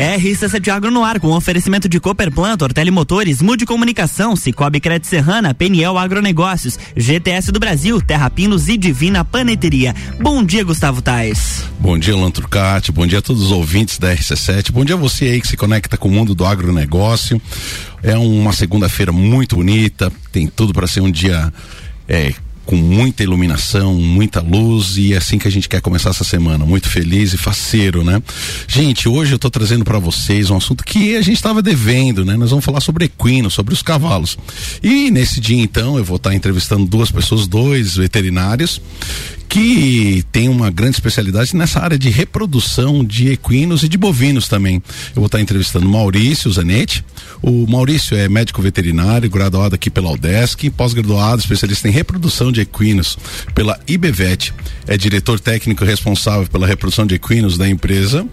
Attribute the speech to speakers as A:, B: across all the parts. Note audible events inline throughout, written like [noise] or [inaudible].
A: RC7 Agro no ar com oferecimento de Cooperplant, Ortele Motores, Mude Comunicação, Cicobi Crédito Serrana, Peniel Agronegócios, GTS do Brasil, Terra Pinos e Divina Paneteria. Bom dia, Gustavo Tais.
B: Bom dia, Lantrucati. Bom dia a todos os ouvintes da RC7. Bom dia a você aí que se conecta com o mundo do agronegócio. É uma segunda-feira muito bonita, tem tudo para ser um dia é, com muita iluminação, muita luz e é assim que a gente quer começar essa semana, muito feliz e faceiro, né? Gente, hoje eu tô trazendo para vocês um assunto que a gente estava devendo, né? Nós vamos falar sobre equino, sobre os cavalos. E nesse dia então eu vou estar tá entrevistando duas pessoas, dois veterinários que tem uma grande especialidade nessa área de reprodução de equinos e de bovinos também. Eu vou estar entrevistando Maurício Zanetti. O Maurício é médico veterinário, graduado aqui pela UDESC, pós-graduado, especialista em reprodução de equinos pela IBVET. É diretor técnico responsável pela reprodução de equinos da empresa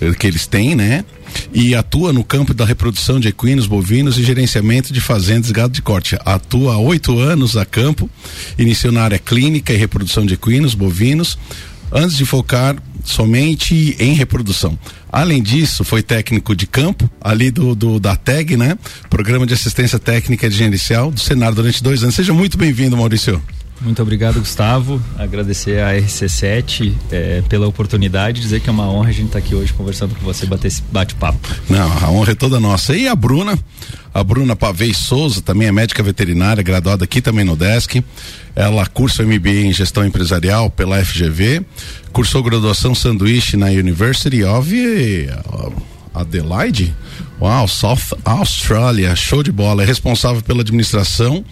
B: eh, que eles têm, né? E atua no campo da reprodução de equinos, bovinos e gerenciamento de fazendas gado de corte. Atua há oito anos a campo, iniciou na área clínica e reprodução de equinos, bovinos, antes de focar somente em reprodução. Além disso, foi técnico de campo, ali do, do da TEG, né? Programa de Assistência Técnica e Gerencial do Senado durante dois anos. Seja muito bem-vindo, Maurício.
C: Muito obrigado, Gustavo. Agradecer a RC7 é, pela oportunidade, dizer que é uma honra a gente estar tá aqui hoje conversando com você, bater esse bate-papo.
B: Não, a honra é toda nossa. E a Bruna, a Bruna Pavei Souza, também é médica veterinária, graduada aqui também no DESC. Ela cursa MBA em gestão empresarial pela FGV, cursou graduação sanduíche na University of Adelaide Uau, South Australia, show de bola. É responsável pela administração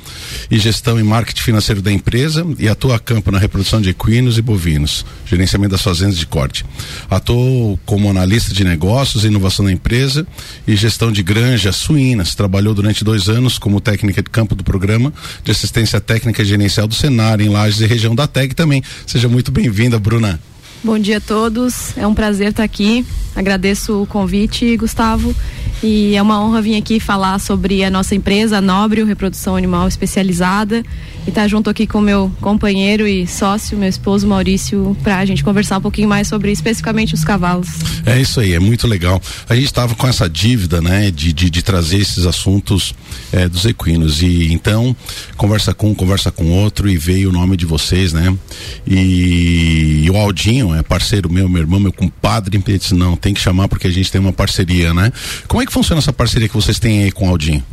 B: e gestão e marketing financeiro da empresa e atua a campo na reprodução de equinos e bovinos, gerenciamento das fazendas de corte. Atuou como analista de negócios, inovação da empresa e gestão de granjas suínas. Trabalhou durante dois anos como técnica de campo do programa de assistência técnica e gerencial do Senar em Lages e região da TEG também. Seja muito bem-vinda, Bruna.
D: Bom dia a todos, é um prazer estar aqui. Agradeço o convite, Gustavo. E é uma honra vir aqui falar sobre a nossa empresa, a Nobre, Reprodução Animal Especializada, e estar tá junto aqui com meu companheiro e sócio, meu esposo Maurício, para a gente conversar um pouquinho mais sobre especificamente os cavalos.
B: É isso aí, é muito legal. A gente estava com essa dívida, né, de, de, de trazer esses assuntos é, dos equinos. E então, conversa com um, conversa com outro, e veio o nome de vocês, né? E, e o Aldinho é parceiro meu, meu irmão, meu compadre, ele disse, não, tem que chamar porque a gente tem uma parceria, né? Como é que funciona essa parceria que vocês têm aí com o Aldinho?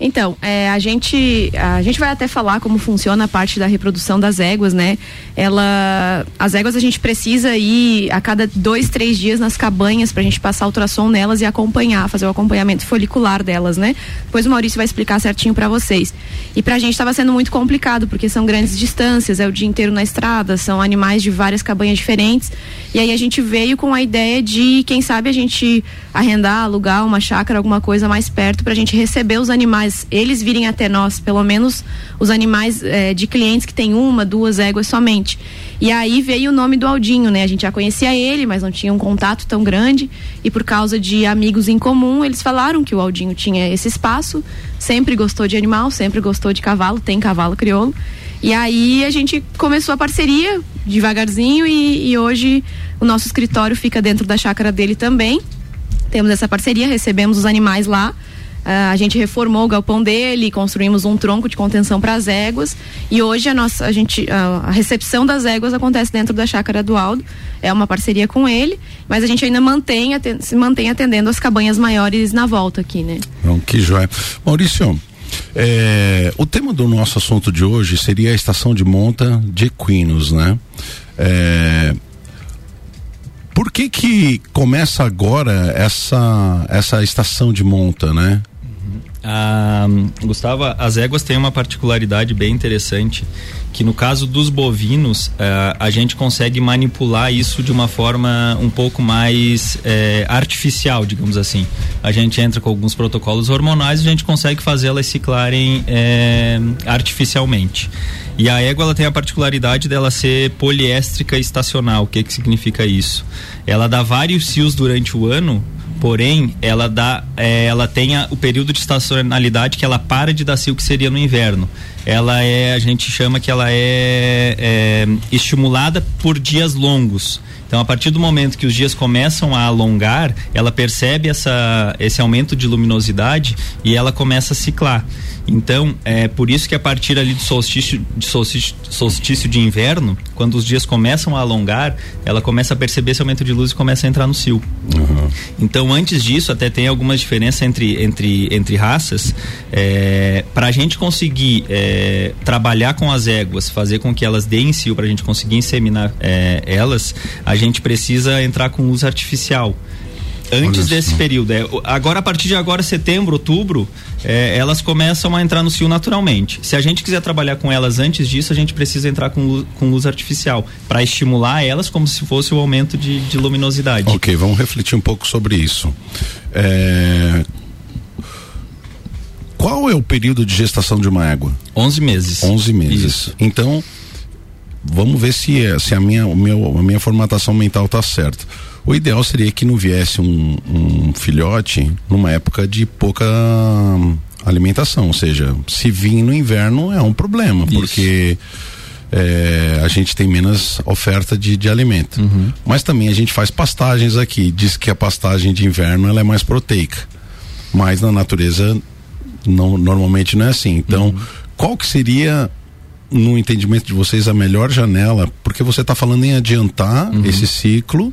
D: Então, é, a gente a gente vai até falar como funciona a parte da reprodução das éguas, né? Ela, as éguas a gente precisa ir a cada dois, três dias nas cabanhas para a gente passar ultrassom nelas e acompanhar, fazer o acompanhamento folicular delas, né? Depois o Maurício vai explicar certinho para vocês. E para a gente estava sendo muito complicado porque são grandes distâncias, é o dia inteiro na estrada, são animais de várias cabanhas diferentes. E aí a gente veio com a ideia de, quem sabe, a gente arrendar, alugar uma chácara, alguma coisa mais perto para a gente receber os animais animais, eles virem até nós, pelo menos os animais é, de clientes que tem uma, duas éguas somente. E aí veio o nome do Aldinho, né? A gente já conhecia ele, mas não tinha um contato tão grande. E por causa de amigos em comum, eles falaram que o Aldinho tinha esse espaço, sempre gostou de animal, sempre gostou de cavalo, tem cavalo crioulo. E aí a gente começou a parceria devagarzinho e, e hoje o nosso escritório fica dentro da chácara dele também. Temos essa parceria, recebemos os animais lá Uh, a gente reformou o galpão dele, construímos um tronco de contenção para as éguas e hoje a nossa a gente uh, a recepção das éguas acontece dentro da chácara do Aldo. É uma parceria com ele, mas a gente ainda mantém se mantém atendendo as cabanhas maiores na volta aqui, né?
B: Não, que joia. Maurício, é, o tema do nosso assunto de hoje seria a estação de monta de equinos, né? É, por que que começa agora essa essa estação de monta, né?
C: Ah, Gustavo, as éguas têm uma particularidade bem interessante, que no caso dos bovinos, ah, a gente consegue manipular isso de uma forma um pouco mais eh, artificial, digamos assim. A gente entra com alguns protocolos hormonais e a gente consegue fazer elas ciclarem eh, artificialmente. E a égua ela tem a particularidade dela ser poliéstrica estacional. O que, que significa isso? Ela dá vários cios durante o ano porém ela dá é, ela tem a, o período de estacionalidade que ela para de dar cio que seria no inverno. Ela é a gente chama que ela é, é estimulada por dias longos Então, a partir do momento que os dias começam a alongar, ela percebe essa, esse aumento de luminosidade e ela começa a ciclar. Então, é por isso que a partir ali do solstício de, solstício, solstício de inverno, quando os dias começam a alongar, ela começa a perceber esse aumento de luz e começa a entrar no cio. Uhum. Então, antes disso, até tem algumas diferenças entre, entre, entre raças. É, para a gente conseguir é, trabalhar com as éguas, fazer com que elas deem cio, para a gente conseguir inseminar é, elas, a gente precisa entrar com luz artificial antes desse período. É, agora, a partir de agora, setembro, outubro, é, elas começam a entrar no cio naturalmente. Se a gente quiser trabalhar com elas antes disso, a gente precisa entrar com luz, com luz artificial para estimular elas como se fosse o aumento de, de, luminosidade.
B: Ok, vamos refletir um pouco sobre isso. É... Qual é o período de gestação de uma égua?
C: 11 meses.
B: 11 meses. Isso. Então, vamos ver se, é, se a, minha, o meu, a minha formatação mental está certa o ideal seria que não viesse um, um filhote numa época de pouca alimentação, ou seja, se vir no inverno é um problema, Isso. porque é, a gente tem menos oferta de, de alimento. Uhum. Mas também a gente faz pastagens aqui, diz que a pastagem de inverno ela é mais proteica, mas na natureza não, normalmente não é assim. Então, uhum. qual que seria no entendimento de vocês a melhor janela? Porque você está falando em adiantar uhum. esse ciclo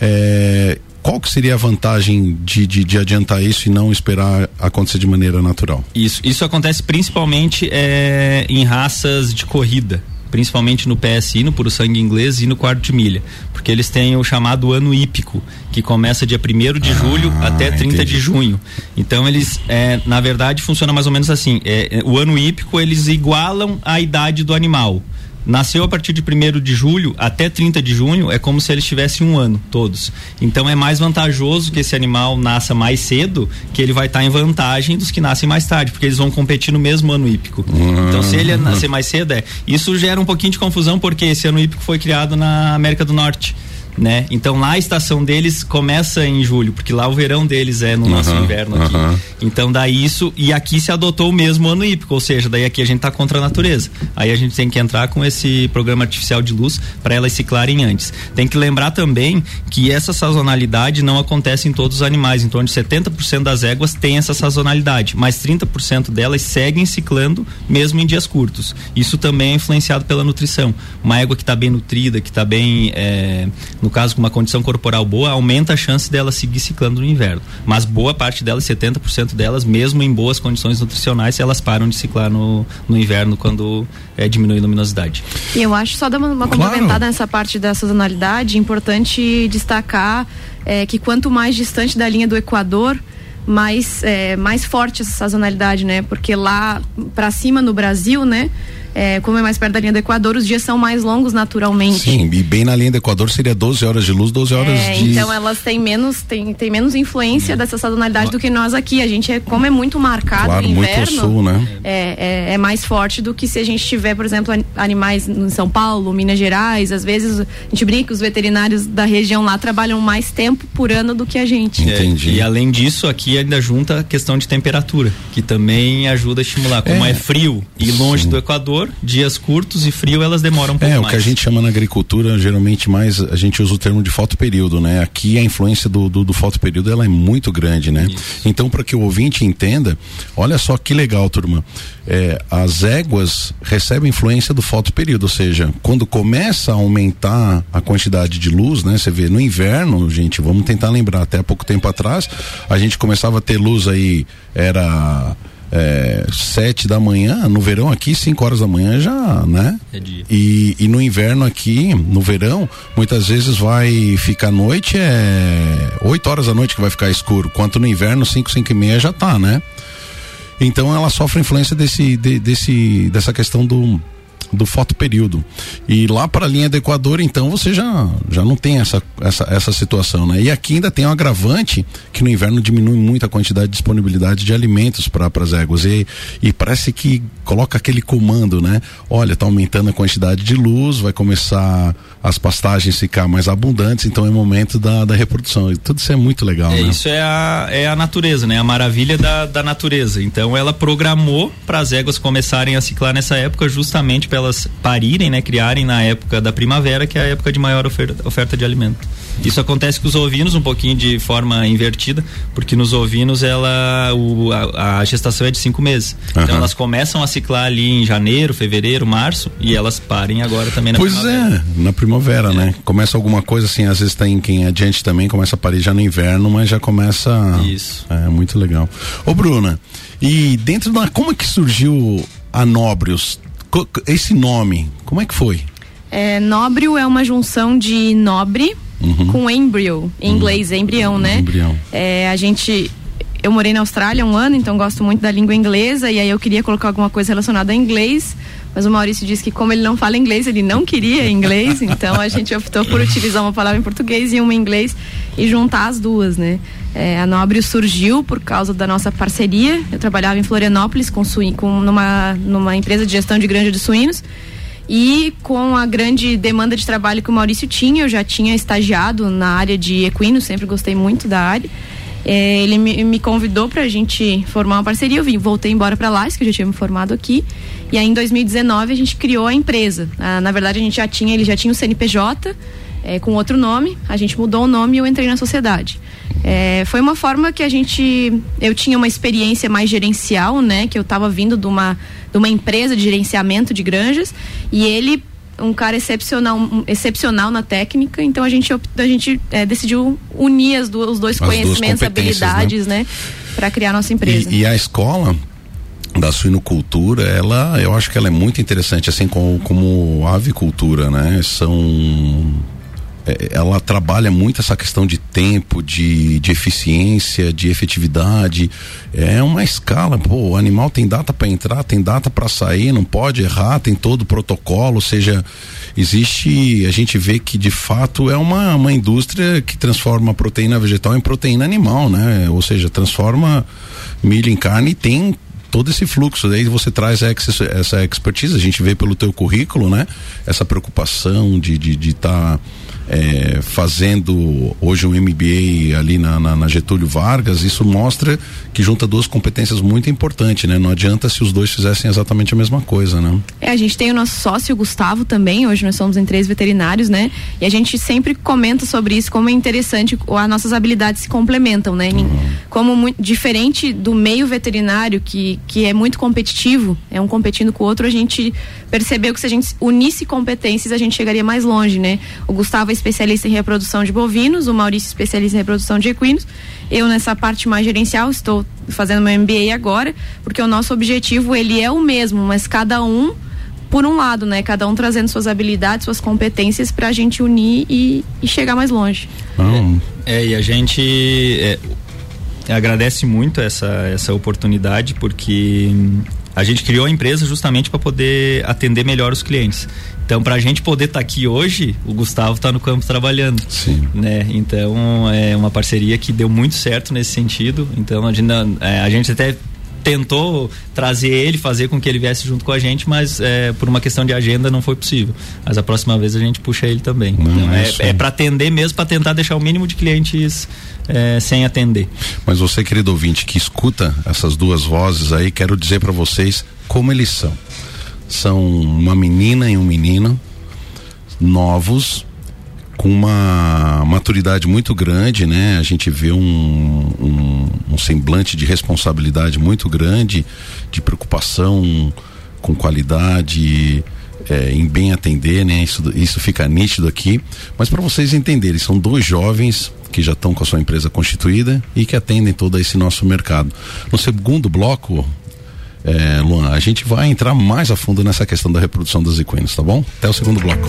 B: é, qual que seria a vantagem de, de, de, adiantar isso e não esperar acontecer de maneira natural?
C: Isso, isso acontece principalmente é, em raças de corrida principalmente no PSI, no puro sangue inglês e no quarto de milha, porque eles têm o chamado ano hípico, que começa dia 1 de ah, julho até 30 entendi. de junho. Então eles, é, na verdade, funciona mais ou menos assim. É, o ano hípico eles igualam a idade do animal nasceu a partir de 1 de julho até 30 de junho, é como se eles tivessem um ano, todos. Então é mais vantajoso que esse animal nasça mais cedo, que ele vai estar em vantagem dos que nascem mais tarde, porque eles vão competir no mesmo ano hípico. Uhum. Então se ele nascer mais cedo, é. Isso gera um pouquinho de confusão, porque esse ano hípico foi criado na América do Norte né? Então lá a estação deles começa em julho, porque lá o verão deles é no uhum, nosso inverno aqui. Uhum. Então daí isso e aqui se adotou o mesmo ano hípico, ou seja, daí aqui a gente tá contra a natureza. Aí a gente tem que entrar com esse programa artificial de luz para elas ciclarem antes. Tem que lembrar também que essa sazonalidade não acontece em todos os animais, em torno de 70% das éguas tem essa sazonalidade, mas 30% delas seguem ciclando mesmo em dias curtos. Isso também é influenciado pela nutrição. Uma égua que está bem nutrida, que está bem é, no caso com uma condição corporal boa, aumenta a chance dela seguir ciclando no inverno. Mas boa parte delas, 70% delas, mesmo em boas condições nutricionais, elas param de ciclar no, no inverno quando é, diminui a luminosidade.
D: E eu acho só dar uma, uma claro. complementada nessa parte da sazonalidade, importante destacar é, que quanto mais distante da linha do Equador, mais, é, mais forte essa sazonalidade, né? Porque lá para cima no Brasil, né? É, como é mais perto da linha do Equador, os dias são mais longos naturalmente.
B: Sim, e bem na linha do Equador seria 12 horas de luz, 12 horas
D: é,
B: de.
D: Então elas têm menos, têm, têm menos influência dessa sazonalidade do que nós aqui. A gente, é, como é muito marcado claro, o inverno, muito sul, né? É, é, é, mais forte do que se a gente tiver, por exemplo, animais em São Paulo, Minas Gerais. Às vezes a gente brinca, os veterinários da região lá trabalham mais tempo por ano do que a gente.
C: Entendi. e além disso, aqui ainda junta a questão de temperatura, que também ajuda a estimular. Como é, é frio e longe Sim. do Equador, dias curtos e frio, elas demoram um pouco
B: mais.
C: É,
B: o que a gente chama na agricultura, geralmente mais, a gente usa o termo de fotoperíodo, né? Aqui a influência do, do, do fotoperíodo, ela é muito grande, né? Isso. Então, para que o ouvinte entenda, olha só que legal, turma. É, as éguas recebem influência do fotoperíodo, ou seja, quando começa a aumentar a quantidade de luz, né? Você vê, no inverno, gente, vamos tentar lembrar, até há pouco tempo atrás, a gente começava a ter luz aí, era é, sete da manhã, no verão aqui, cinco horas da manhã já, né? É dia. E, e no inverno aqui, no verão, muitas vezes vai ficar noite, é oito horas da noite que vai ficar escuro, quanto no inverno, cinco, cinco e meia já tá, né? Então ela sofre influência desse, de, desse, dessa questão do do fotoperíodo. E lá para a linha do Equador, então, você já, já não tem essa, essa, essa situação, né? E aqui ainda tem um agravante que no inverno diminui muito a quantidade de disponibilidade de alimentos para as éguas. E, e parece que coloca aquele comando, né? Olha, tá aumentando a quantidade de luz, vai começar as pastagens ficar mais abundantes, então é momento da, da reprodução. E tudo isso é muito legal,
C: é,
B: né?
C: Isso é a, é a natureza, né? A maravilha da, da natureza. Então ela programou para as éguas começarem a ciclar nessa época justamente pela elas parirem, né, criarem na época da primavera, que é a época de maior oferta, oferta de alimento. Isso acontece com os ovinos um pouquinho de forma invertida, porque nos ovinos ela o, a, a gestação é de cinco meses. Uhum. Então elas começam a ciclar ali em janeiro, fevereiro, março e elas parem agora também na
B: pois
C: primavera.
B: Pois é, na primavera, é. né? Começa alguma coisa assim, às vezes tem quem adiante também começa a parir já no inverno, mas já começa.
C: Isso.
B: É muito legal. Ô Bruna, e dentro da como é que surgiu a Nóbrios? Esse nome, como é que foi?
D: É, Nóbrio é uma junção de nobre uhum. com embryo, em inglês, uhum. embrião, né?
B: Embrião.
D: É, a gente. Eu morei na Austrália um ano, então gosto muito da língua inglesa, e aí eu queria colocar alguma coisa relacionada a inglês, mas o Maurício disse que como ele não fala inglês, ele não queria inglês, [laughs] então a gente optou por utilizar uma palavra em português e uma em inglês e juntar as duas, né? É, a Nobre surgiu por causa da nossa parceria. Eu trabalhava em Florianópolis com, suí com numa, numa empresa de gestão de granja de suínos e com a grande demanda de trabalho que o Maurício tinha, eu já tinha estagiado na área de equinos, sempre gostei muito da área. É, ele me, me convidou para a gente formar uma parceria. Eu vim, voltei embora para lá, que eu já tinha me formado aqui. E aí em 2019 a gente criou a empresa. Ah, na verdade a gente já tinha, ele já tinha o CNPJ é, com outro nome. A gente mudou o nome e eu entrei na sociedade. É, foi uma forma que a gente, eu tinha uma experiência mais gerencial, né? Que eu estava vindo de uma de uma empresa de gerenciamento de granjas e ele um cara excepcional, um, excepcional na técnica, então a gente, a gente é, decidiu unir as duas, os dois as conhecimentos, habilidades, né, né para criar nossa empresa.
B: E, e, a escola da suinocultura, ela, eu acho que ela é muito interessante, assim como, como a avicultura, né? São ela trabalha muito essa questão de tempo, de, de eficiência, de efetividade. É uma escala, pô, o animal tem data para entrar, tem data para sair, não pode errar, tem todo o protocolo, ou seja, existe, a gente vê que de fato é uma, uma indústria que transforma proteína vegetal em proteína animal, né? Ou seja, transforma milho em carne e tem todo esse fluxo. Daí você traz essa expertise, a gente vê pelo teu currículo, né? Essa preocupação de estar de, de tá é, fazendo hoje um MBA ali na, na, na, Getúlio Vargas, isso mostra que junta duas competências muito importantes, né? Não adianta se os dois fizessem exatamente a mesma coisa, né?
D: É, a gente tem o nosso sócio Gustavo também, hoje nós somos em três veterinários, né? E a gente sempre comenta sobre isso, como é interessante, as nossas habilidades se complementam, né? Uhum. Como muito, diferente do meio veterinário, que, que é muito competitivo, é um competindo com o outro, a gente percebeu que se a gente unisse competências, a gente chegaria mais longe, né? O Gustavo é especialista em reprodução de bovinos, o Maurício especialista em reprodução de equinos. Eu nessa parte mais gerencial estou fazendo meu MBA agora, porque o nosso objetivo ele é o mesmo, mas cada um por um lado, né? Cada um trazendo suas habilidades, suas competências para a gente unir e, e, chegar mais longe.
C: É, é, e a gente é, agradece muito essa, essa oportunidade porque a gente criou a empresa justamente para poder atender melhor os clientes. Então, para a gente poder estar tá aqui hoje, o Gustavo está no campo trabalhando.
B: Sim.
C: Né? Então, é uma parceria que deu muito certo nesse sentido. Então, a gente, é, a gente até tentou trazer ele, fazer com que ele viesse junto com a gente, mas é, por uma questão de agenda não foi possível. Mas a próxima vez a gente puxa ele também. Não, então, é, é, é para atender mesmo, para tentar deixar o mínimo de clientes é, sem atender.
B: Mas você, querido ouvinte, que escuta essas duas vozes aí, quero dizer para vocês como eles são são uma menina e um menino novos com uma maturidade muito grande, né? A gente vê um, um, um, semblante de responsabilidade muito grande, de preocupação com qualidade, é, em bem atender, né? Isso, isso fica nítido aqui. Mas para vocês entenderem, são dois jovens que já estão com a sua empresa constituída e que atendem todo esse nosso mercado. No segundo bloco, é, Luan, a gente vai entrar mais a fundo nessa questão da reprodução dos equinos, tá bom? Até o segundo bloco.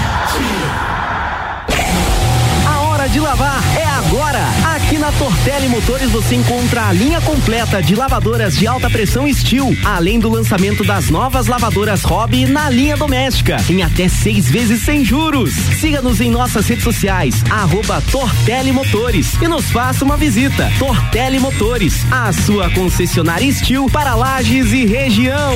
E: Na Tortelli Motores você encontra a linha completa de lavadoras de alta pressão Steel, além do lançamento das novas lavadoras Hobby na linha doméstica, em até seis vezes sem juros. Siga-nos em nossas redes sociais, arroba Tortelli Motores e nos faça uma visita. Tortelli Motores, a sua concessionária Steel para lajes e região.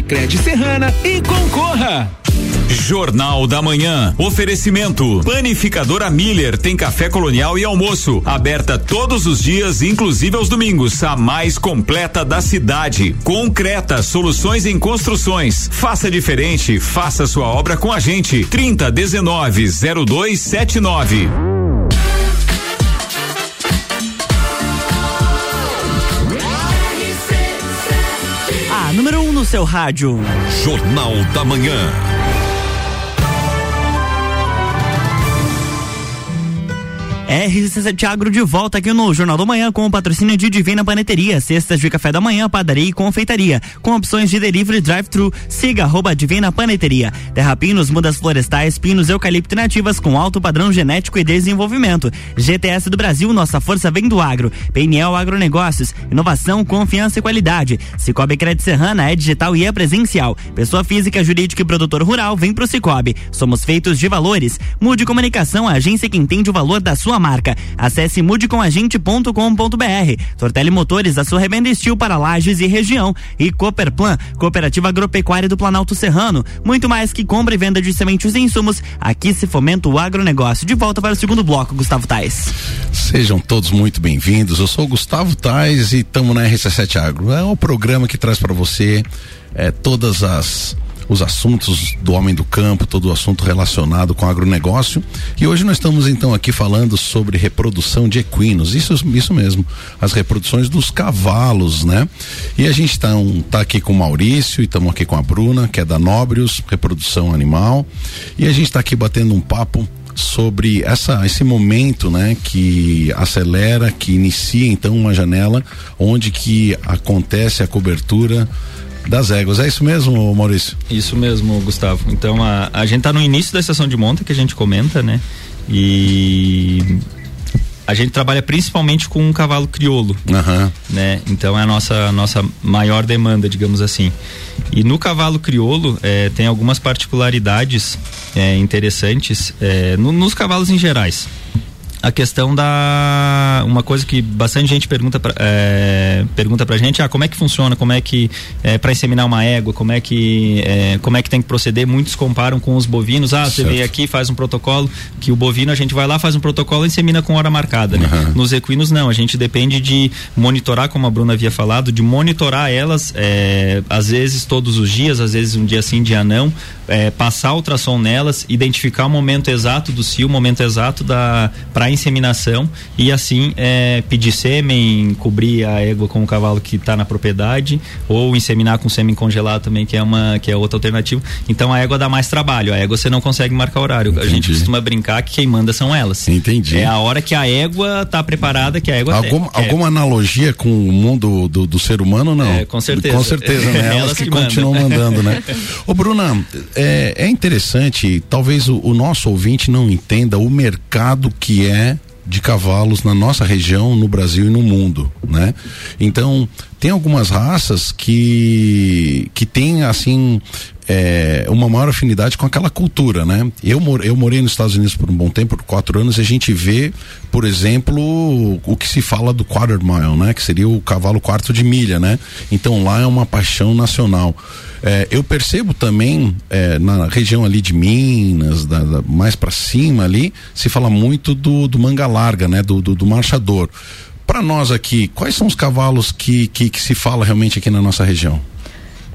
F: Cred Serrana e concorra.
G: Jornal da Manhã. Oferecimento. Panificadora Miller tem café colonial e almoço. Aberta todos os dias, inclusive aos domingos. A mais completa da cidade. Concreta, soluções em construções. Faça diferente, faça sua obra com a gente. 30 19 0279.
A: No seu rádio.
H: Jornal da Manhã.
A: RC7 Agro de volta aqui no Jornal da Manhã com o patrocínio de Divina Paneteria, cestas de café da manhã, padaria e confeitaria, com opções de delivery drive-thru. Siga arroba Divina Paneteria. Terra Pinos, mudas florestais, pinos eucalipto nativas com alto padrão genético e desenvolvimento. GTS do Brasil, nossa força vem do agro. PNL Agronegócios, inovação, confiança e qualidade. Cicobi Crédito Serrana é digital e é presencial. Pessoa física, jurídica e produtor rural, vem pro Cicobi. Somos feitos de valores. Mude Comunicação, a agência que entende o valor da sua marca. Acesse mudecomagente.com.br. Tortelli Motores, a sua revenda estil para lajes e região. E Cooperplan, Cooperativa Agropecuária do Planalto Serrano. Muito mais que compra e venda de sementes e insumos. Aqui se fomenta o agronegócio. De volta para o segundo bloco, Gustavo Tais.
B: Sejam todos muito bem-vindos. Eu sou o Gustavo Tais e estamos na RC7 Agro. É o programa que traz para você é, todas as os assuntos do homem do campo, todo o assunto relacionado com agronegócio. E hoje nós estamos então aqui falando sobre reprodução de equinos. Isso, isso mesmo, as reproduções dos cavalos, né? E a gente está um, tá aqui com o Maurício e estamos aqui com a Bruna, que é da Nóbrios, reprodução animal. E a gente está aqui batendo um papo sobre essa, esse momento, né, que acelera, que inicia então uma janela onde que acontece a cobertura das éguas. É isso mesmo, Maurício?
C: Isso mesmo, Gustavo. Então a, a gente está no início da estação de monta que a gente comenta, né? E a gente trabalha principalmente com um cavalo crioulo,
B: uhum.
C: né? Então é a nossa nossa maior demanda, digamos assim. E no cavalo crioulo é, tem algumas particularidades é, interessantes é, no, nos cavalos em gerais a questão da uma coisa que bastante gente pergunta pra, é, pergunta pra gente ah como é que funciona como é que é, para inseminar uma égua como é que é, como é que tem que proceder muitos comparam com os bovinos ah você vem aqui faz um protocolo que o bovino a gente vai lá faz um protocolo e insemina com hora marcada né? uhum. nos equinos não a gente depende de monitorar como a Bruna havia falado de monitorar elas é, às vezes todos os dias às vezes um dia sim dia não é, passar ultrassom nelas identificar o momento exato do cio o momento exato da para inseminação e assim é, pedir sêmen, cobrir a égua com o cavalo que está na propriedade ou inseminar com sêmen congelado também, que é uma que é outra alternativa. Então a égua dá mais trabalho. A égua você não consegue marcar horário. Entendi. A gente costuma brincar que quem manda são elas.
B: Entendi.
C: É a hora que a égua está preparada, que a égua
B: Algum,
C: é,
B: alguma analogia com o mundo do, do ser humano não? É,
C: com certeza.
B: Com certeza, né? [laughs] Elas, elas que, que continuam mandando, né? [laughs] Ô Bruna, é, é interessante, talvez o, o nosso ouvinte não entenda o mercado que é de cavalos na nossa região, no Brasil e no mundo, né? Então, tem algumas raças que que tem assim é, uma maior afinidade com aquela cultura, né? Eu, mor eu morei nos Estados Unidos por um bom tempo, por quatro anos, e a gente vê, por exemplo, o que se fala do quarter mile, né? Que seria o cavalo quarto de milha, né? Então lá é uma paixão nacional. É, eu percebo também é, na região ali de Minas, da, da, mais para cima ali, se fala muito do, do manga larga, né? Do, do, do marchador. Para nós aqui, quais são os cavalos que, que, que se fala realmente aqui na nossa região?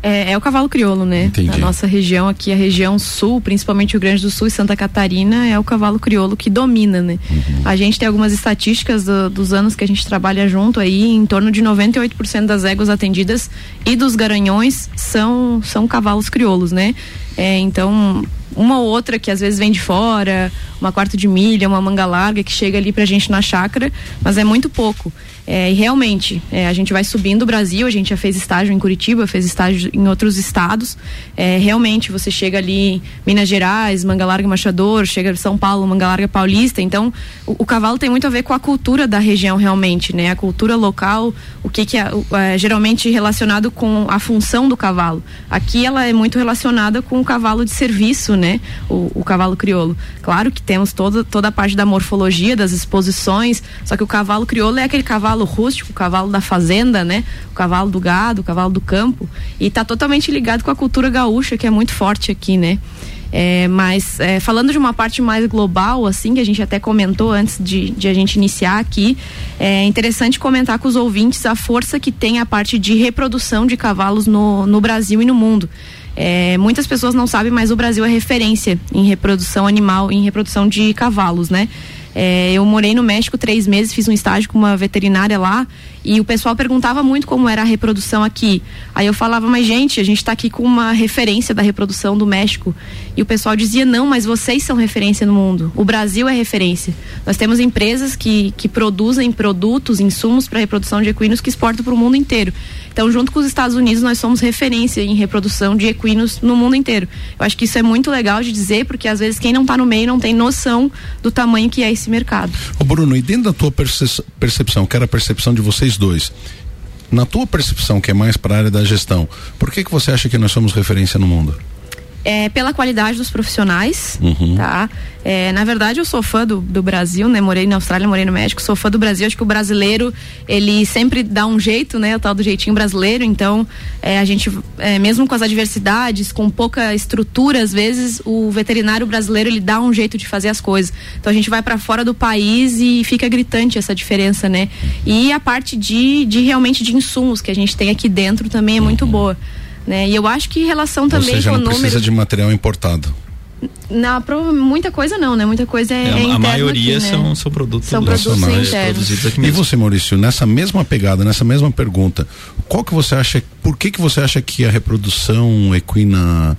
D: É, é, o cavalo crioulo, né?
B: Entendi.
D: A nossa região aqui, a região sul, principalmente o Rio Grande do Sul e Santa Catarina, é o cavalo crioulo que domina, né? Uhum. A gente tem algumas estatísticas do, dos anos que a gente trabalha junto aí, em torno de 98% das éguas atendidas e dos garanhões são, são cavalos crioulos, né? É, então, uma ou outra que às vezes vem de fora, uma quarto de milha, uma manga larga que chega ali pra gente na chácara, mas é muito pouco. É, e realmente, é, a gente vai subindo o Brasil, a gente já fez estágio em Curitiba, fez estágio em outros estados. É, realmente, você chega ali Minas Gerais, Manga Larga Machador, chega São Paulo, Manga Larga Paulista. Então, o, o, cavalo tem muito a ver com a cultura da região, realmente, né? A cultura local, o que, que é, é geralmente relacionado com a função do cavalo. Aqui ela é muito relacionada com o cavalo de serviço, né? O, o cavalo crioulo. Claro que temos toda, toda a parte da morfologia, das exposições, só que o cavalo crioulo é aquele cavalo rústico, o cavalo da fazenda, né? O cavalo do gado, o cavalo do campo. E está totalmente ligado com a cultura gaúcha, que é muito forte aqui, né? É, mas é, falando de uma parte mais global, assim, que a gente até comentou antes de, de, a gente iniciar aqui, é interessante comentar com os ouvintes a força que tem a parte de reprodução de cavalos no, no Brasil e no mundo. É, muitas pessoas não sabem, mas o Brasil é referência em reprodução animal, em reprodução de cavalos, né? É, eu morei no México três meses, fiz um estágio com uma veterinária lá e o pessoal perguntava muito como era a reprodução aqui. Aí eu falava, mas gente, a gente está aqui com uma referência da reprodução do México. E o pessoal dizia, não, mas vocês são referência no mundo. O Brasil é referência. Nós temos empresas que, que produzem produtos, insumos para reprodução de equinos que exportam para o mundo inteiro. Então, junto com os Estados Unidos, nós somos referência em reprodução de equinos no mundo inteiro. Eu acho que isso é muito legal de dizer, porque às vezes quem não está no meio não tem noção do tamanho que é esse mercado.
B: Ô Bruno, e dentro da tua percepção, que era a percepção de vocês dois, na tua percepção, que é mais para a área da gestão, por que que você acha que nós somos referência no mundo?
D: É, pela qualidade dos profissionais, uhum. tá? É, na verdade, eu sou fã do, do Brasil, né? Morei na Austrália, morei no México, sou fã do Brasil. Acho que o brasileiro, ele sempre dá um jeito, né? O tal do jeitinho brasileiro. Então, é, a gente, é, mesmo com as adversidades, com pouca estrutura, às vezes, o veterinário brasileiro, ele dá um jeito de fazer as coisas. Então, a gente vai para fora do país e fica gritante essa diferença, né? E a parte de, de realmente de insumos que a gente tem aqui dentro também é muito uhum. boa. Né? E eu acho que em relação também
B: Ou seja,
D: com
B: não
D: número...
B: precisa de material importado.
D: Na, muita coisa não, né? Muita coisa é, é,
C: é
D: A
C: maioria
D: aqui,
C: né? são, são produtos,
D: são produtos produzidos
B: aqui mesmo. E você, Maurício, nessa mesma pegada, nessa mesma pergunta, qual que você acha, por que que você acha que a reprodução equina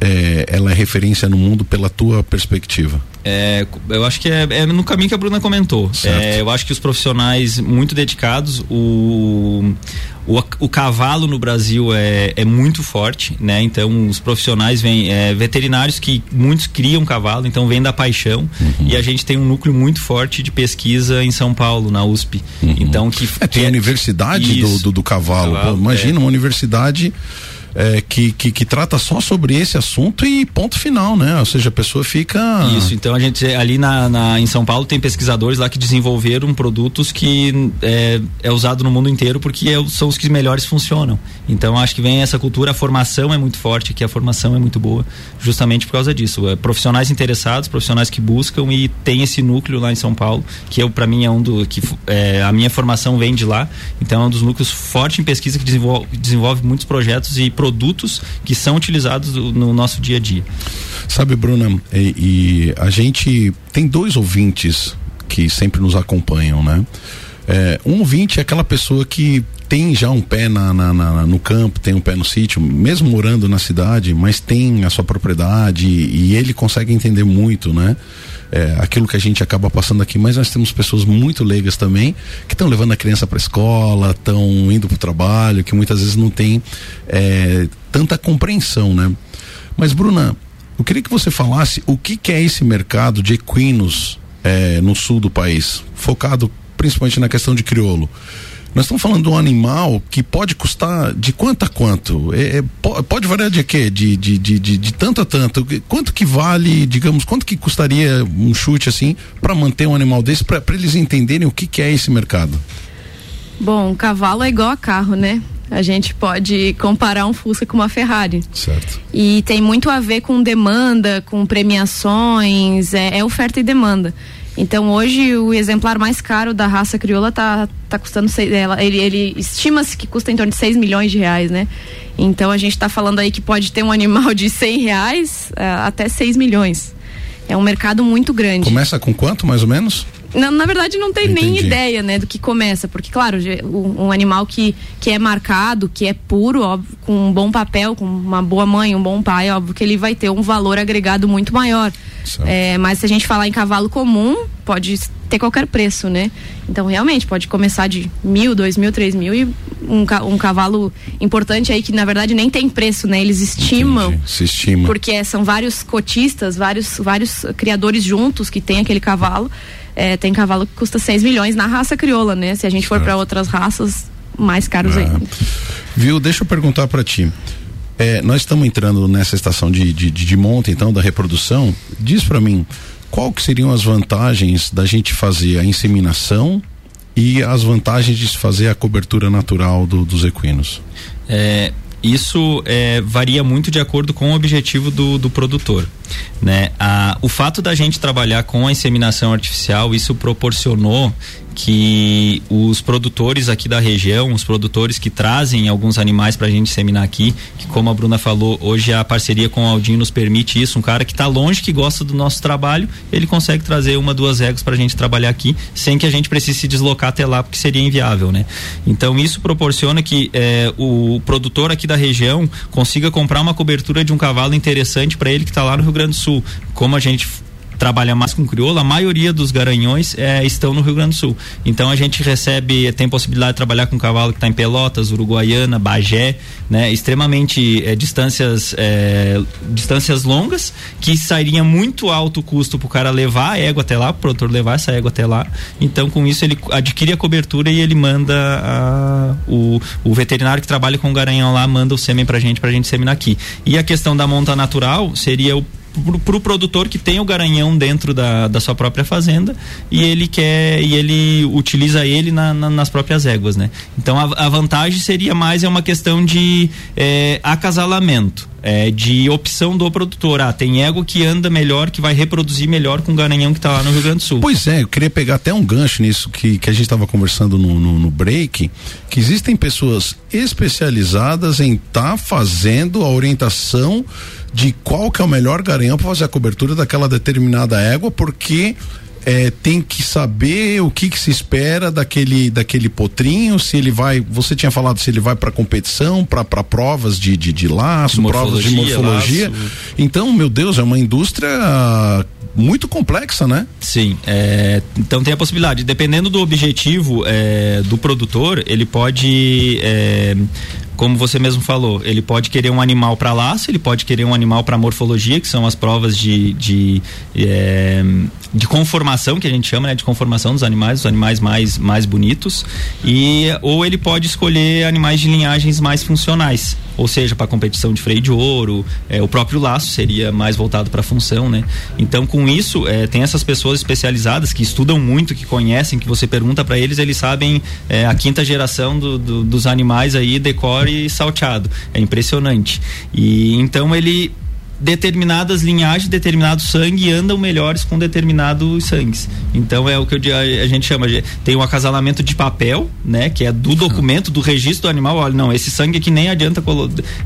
B: é, ela é referência no mundo pela tua perspectiva?
C: É, eu acho que é, é, no caminho que a Bruna comentou. É, eu acho que os profissionais muito dedicados, o, o, o cavalo no Brasil é, é muito forte, né? Então os profissionais vêm, é, veterinários que muitos criam cavalo, então vem da paixão. Uhum. E a gente tem um núcleo muito forte de pesquisa em São Paulo, na USP. Uhum. Então que
B: é, tem a universidade do, do, do, cavalo. cavalo Pô, imagina é. uma universidade é, que, que, que, trata só sobre esse assunto e ponto final, né? Ou seja, a pessoa fica.
C: Isso, então a gente ali na, na em São Paulo tem pesquisadores lá que desenvolveram produtos que é, é usado no mundo inteiro porque é, são os que melhores funcionam. Então acho que vem essa cultura, a formação é muito forte, que a formação é muito boa, justamente por causa disso. É, profissionais interessados, profissionais que buscam e tem esse núcleo lá em São Paulo, que eu para mim é um do que é, a minha formação vem de lá. Então é um dos núcleos fortes em pesquisa que desenvolve, desenvolve muitos projetos e produtos que são utilizados no nosso dia a dia.
B: Sabe, Bruna, e, e a gente tem dois ouvintes que sempre nos acompanham, né? É, um ouvinte é aquela pessoa que tem já um pé na, na, na, no campo, tem um pé no sítio, mesmo morando na cidade, mas tem a sua propriedade e, e ele consegue entender muito, né? É, aquilo que a gente acaba passando aqui, mas nós temos pessoas muito leigas também que estão levando a criança para a escola, estão indo para o trabalho, que muitas vezes não tem é, tanta compreensão, né? Mas Bruna, eu queria que você falasse o que, que é esse mercado de equinos é, no sul do país, focado principalmente na questão de crioulo. Nós estamos falando de um animal que pode custar de quanto a quanto? É, é, pode variar de quê? De, de, de, de, de tanto a tanto. Quanto que vale, digamos, quanto que custaria um chute assim para manter um animal desse, para eles entenderem o que, que é esse mercado?
D: Bom, um cavalo é igual a carro, né? A gente pode comparar um Fusca com uma Ferrari.
B: Certo.
D: E tem muito a ver com demanda, com premiações, é, é oferta e demanda. Então hoje o exemplar mais caro da raça crioula tá, tá custando seis, ela, ele, ele estima-se que custa em torno de 6 milhões de reais, né? Então a gente está falando aí que pode ter um animal de 100 reais uh, até 6 milhões. É um mercado muito grande.
B: Começa com quanto mais ou menos?
D: Na, na verdade, não tem nem
B: Entendi.
D: ideia, né, do que começa, porque, claro, um, um animal que, que é marcado, que é puro, óbvio, com um bom papel, com uma boa mãe, um bom pai, óbvio que ele vai ter um valor agregado muito maior. É, mas se a gente falar em cavalo comum, pode ter qualquer preço, né? Então, realmente, pode começar de mil, dois mil, três mil e um, um cavalo importante aí que, na verdade, nem tem preço, né? Eles estimam.
B: Se estima.
D: Porque são vários cotistas, vários, vários criadores juntos que tem aquele cavalo. É, tem cavalo que custa 6 milhões na raça crioula, né? Se a gente for para outras raças, mais caros ainda.
B: Viu? Deixa eu perguntar para ti. É, nós estamos entrando nessa estação de, de, de, de monta, então, da reprodução. Diz para mim, qual que seriam as vantagens da gente fazer a inseminação e as vantagens de se fazer a cobertura natural do- dos equinos?
C: É, isso é, varia muito de acordo com o objetivo do, do produtor. Né? A, o fato da gente trabalhar com a inseminação artificial, isso proporcionou que os produtores aqui da região, os produtores que trazem alguns animais para a gente inseminar aqui, que como a Bruna falou, hoje a parceria com o Aldinho nos permite isso. Um cara que está longe, que gosta do nosso trabalho, ele consegue trazer uma, duas egos para a gente trabalhar aqui, sem que a gente precise se deslocar até lá, porque seria inviável, né? Então isso proporciona que eh, o produtor aqui da região consiga comprar uma cobertura de um cavalo interessante para ele que está lá no Rio Grande do Sul. Como a gente trabalha mais com crioula, a maioria dos garanhões eh, estão no Rio Grande do Sul. Então a gente recebe, tem possibilidade de trabalhar com cavalo que está em Pelotas, Uruguaiana, Bagé, né? Extremamente eh, distâncias eh, distâncias longas, que sairia muito alto o custo para o cara levar a égua até lá, pro produtor levar essa égua até lá. Então com isso ele adquire a cobertura e ele manda a- o, o veterinário que trabalha com o garanhão lá manda o sêmen pra gente, pra gente seminar aqui. E a questão da monta natural seria o para o produtor que tem o garanhão dentro da, da sua própria fazenda e ele quer e ele utiliza ele na- na- nas próprias éguas, né? Então a, a vantagem seria mais é uma questão de é, acasalamento, é, de opção do produtor. Ah, tem égua que anda melhor, que vai reproduzir melhor com o garanhão que está lá no Rio Grande do Sul.
B: Pois é, eu queria pegar até um gancho nisso que, que a gente estava conversando no, no, no break, que existem pessoas especializadas em estar fazendo a orientação de qual que é o melhor garanhão para fazer a cobertura daquela determinada égua, porque é, tem que saber o que, que se espera daquele daquele potrinho, se ele vai, você tinha falado se ele vai para competição, para provas de, de, de laço,
C: De
B: provas de
C: morfologia, laço.
B: Então, meu Deus, é uma indústria muito complexa, né?
C: Sim, é, então tem a possibilidade, dependendo do objetivo é, do produtor, ele pode, é, como você mesmo falou, ele pode querer um animal para laço, ele pode querer um animal para morfologia, que são as provas de, de, é, de conformação, que a gente chama, né, de conformação dos animais, os animais mais, mais bonitos, e ou ele pode escolher animais de linhagens mais funcionais, ou seja, para competição de freio de ouro, é, o próprio laço seria mais voltado para a função, né? Então, com isso, é, tem essas pessoas especializadas que estudam muito, que conhecem, que você pergunta para eles, eles sabem a quinta geração do- do- dos animais aí, decore salteado. É impressionante. E então ele determinadas linhagens, determinado sangue andam melhores com determinados sangues. Então é o que eu a, a gente chama de tem um acasalamento de papel, né, que é do documento, do registro do animal. Olha, não, esse sangue aqui nem adianta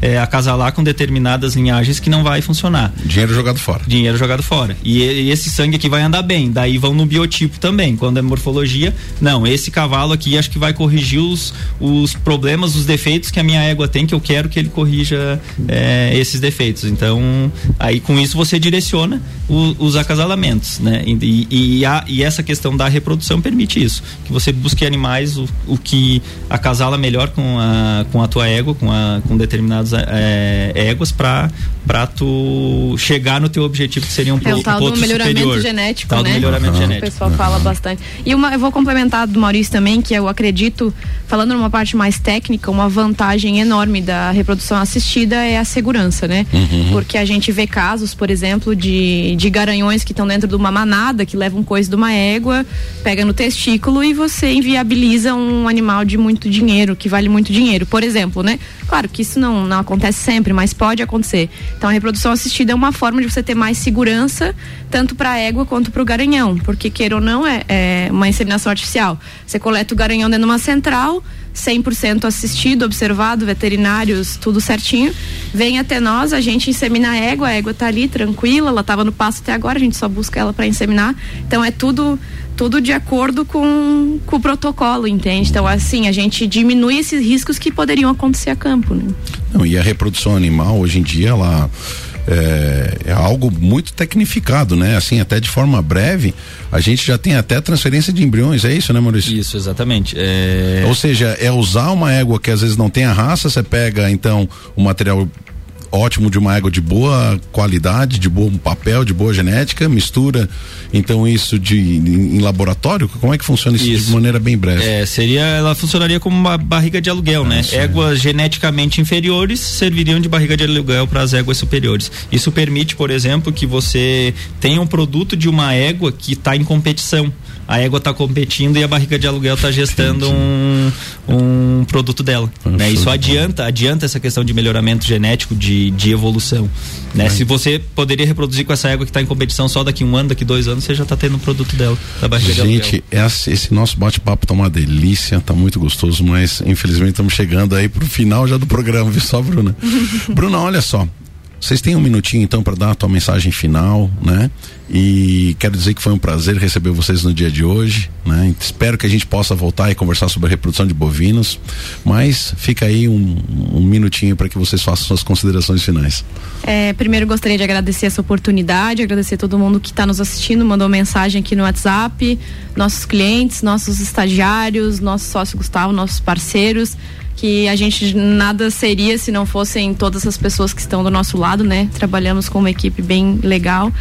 C: é, acasalar com determinadas linhagens que não vai funcionar.
B: Dinheiro jogado fora.
C: Dinheiro jogado fora. E, e- e esse sangue aqui vai andar bem. Daí vão no biotipo também. Quando é morfologia, não, esse cavalo aqui acho que vai corrigir os, os problemas, os defeitos que a minha égua tem, que eu quero que ele corrija é, esses defeitos. Então, aí com isso você direciona o- os acasalamentos, né? E, e, a- e essa questão da reprodução permite isso. Que você busque animais, o, o que acasala melhor com a, com a tua égua, com, a, com determinadas é, éguas, pra, pra tu chegar no teu objetivo, que seria um,
D: É o tal
C: um
D: do melhoramento
C: superior.
D: genético,
C: Tal do
D: né?
C: melhoramento
D: O
C: genético.
D: pessoal fala bastante. E uma, eu vou complementar do Maurício também, que eu acredito, falando numa parte mais técnica, uma vantagem enorme da reprodução assistida é a segurança, né?
I: Uhum.
D: Porque a gente vê casos, por exemplo, de, de garanhões que estão dentro de uma manada, que levam coisa de uma égua, pega no testículo e você inviabiliza um animal de muito dinheiro, que vale muito dinheiro, por exemplo, né? Claro que isso não, não acontece sempre, mas pode acontecer. Então a reprodução assistida é uma forma de você ter mais segurança, tanto para a égua quanto para o garanhão, porque queira ou não é, é uma inseminação artificial. Você coleta o garanhão dentro de uma central, 100% assistido, observado, veterinários, tudo certinho. Vem até nós, a gente insemina a égua, a égua tá ali tranquila, ela estava no pasto até agora, a gente só busca ela para inseminar. Então é tudo tudo de acordo com, com o protocolo, entende? Então, assim, a gente diminui esses riscos que poderiam acontecer a campo, né?
B: Não, e a reprodução animal, hoje em dia, ela é, é, algo muito tecnificado, né? Assim, até de forma breve, a gente já tem até transferência de embriões, é isso, né, Maurício?
C: Isso, exatamente. É...
B: Ou seja, é usar uma égua que às vezes não tem a raça, você pega então o material ótimo de uma égua de boa qualidade, de bom papel, de boa genética, mistura então isso de em, em laboratório, como é que funciona isso, isso, de maneira bem breve?
C: É, seria, ela funcionaria como uma barriga de aluguel, é, né? Éguas geneticamente inferiores serviriam de barriga de aluguel para as éguas superiores. Isso permite, por exemplo, que você tenha um produto de uma égua que está em competição a égua está competindo e a barriga de aluguel está gestando um, um produto dela. Né? Isso adianta, adianta essa questão de melhoramento genético, de, de evolução. Né? Se você poderia reproduzir com essa égua que está em competição só daqui um ano, daqui dois anos, você já está tendo um produto dela, da barriga
B: Gente, de aluguel. Esse, esse nosso bate-papo tá uma delícia, tá muito gostoso, mas infelizmente estamos chegando aí pro final já do programa, viu só, Bruna? [laughs] Bruna, olha só, vocês têm um minutinho então para dar a tua mensagem final, né? E quero dizer que foi um prazer receber vocês no dia de hoje, né? Espero que a gente possa voltar e conversar sobre a reprodução de bovinos, mas fica aí um, um minutinho para que vocês façam suas considerações finais.
D: É, primeiro gostaria de agradecer essa oportunidade, agradecer todo mundo que está nos assistindo, mandou mensagem aqui no WhatsApp, nossos clientes, nossos estagiários, nosso sócio Gustavo, nossos parceiros que a gente nada seria se não fossem todas as pessoas que estão do nosso lado, né? Trabalhamos com uma equipe bem legal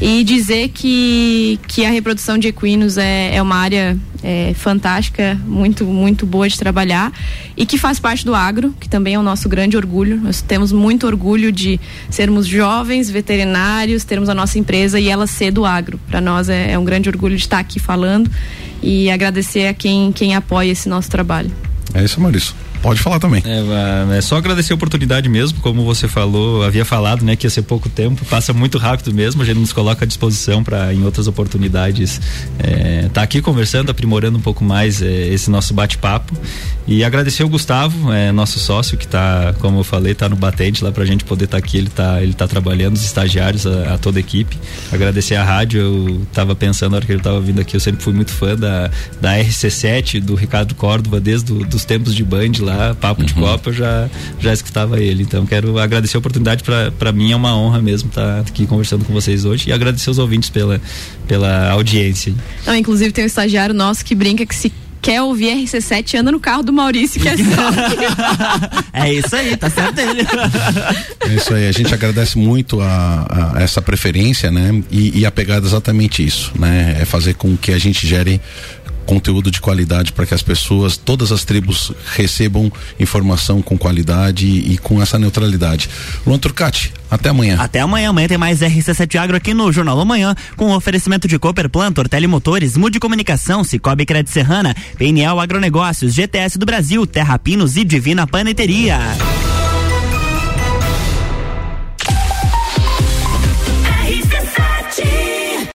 D: e dizer que, que a reprodução de equinos é, é uma área é, fantástica, muito muito boa de trabalhar e que faz parte do agro, que também é o nosso grande orgulho. Nós temos muito orgulho de sermos jovens veterinários, termos a nossa empresa e ela ser do agro. Para nós é, é um grande orgulho de estar aqui falando e agradecer a quem quem apoia esse nosso trabalho.
B: É isso, Maurício. Pode falar também.
C: É, é, só agradecer a oportunidade mesmo, como você falou, havia falado, né, que ia ser pouco tempo, passa muito rápido mesmo, a gente nos coloca à disposição para em outras oportunidades estar é, tá aqui conversando, aprimorando um pouco mais é, esse nosso bate-papo e agradecer o Gustavo, é, nosso sócio que está, como eu falei, está no batente lá para a gente poder estar tá aqui, ele está ele tá trabalhando, os estagiários, a, a, toda a equipe. Agradecer a rádio, eu estava pensando na hora que ele estava vindo aqui, eu sempre fui muito fã da, da RC7, do Ricardo Córdova, desde do, dos tempos de Band lá lá, Papo uhum. de Copa, eu já, já escutava ele. Então quero agradecer a oportunidade, para mim é uma honra mesmo estar tá aqui conversando com vocês hoje e agradecer os ouvintes pela, pela audiência.
D: Não, inclusive tem um estagiário nosso que brinca que se quer ouvir RC7, anda no carro do Maurício, que é
A: só. [laughs] é isso aí, tá certo dele.
B: É isso aí, a gente agradece muito a, a essa preferência, né? E, e a pegada exatamente isso, né? É fazer com que a gente gere conteúdo de qualidade para que as pessoas, todas as tribos recebam informação com qualidade e, com essa neutralidade. Luan Turcati, até amanhã.
A: Até amanhã. Amanhã tem mais RC7 Agro aqui no Jornal Amanhã, com oferecimento de Cooper Plant, Ortele Motores, Mude Comunicação, Cicobi Crédito Serrana, PNL Agronegócios, GTS do Brasil, Terra Pinos e Divina Paneteria.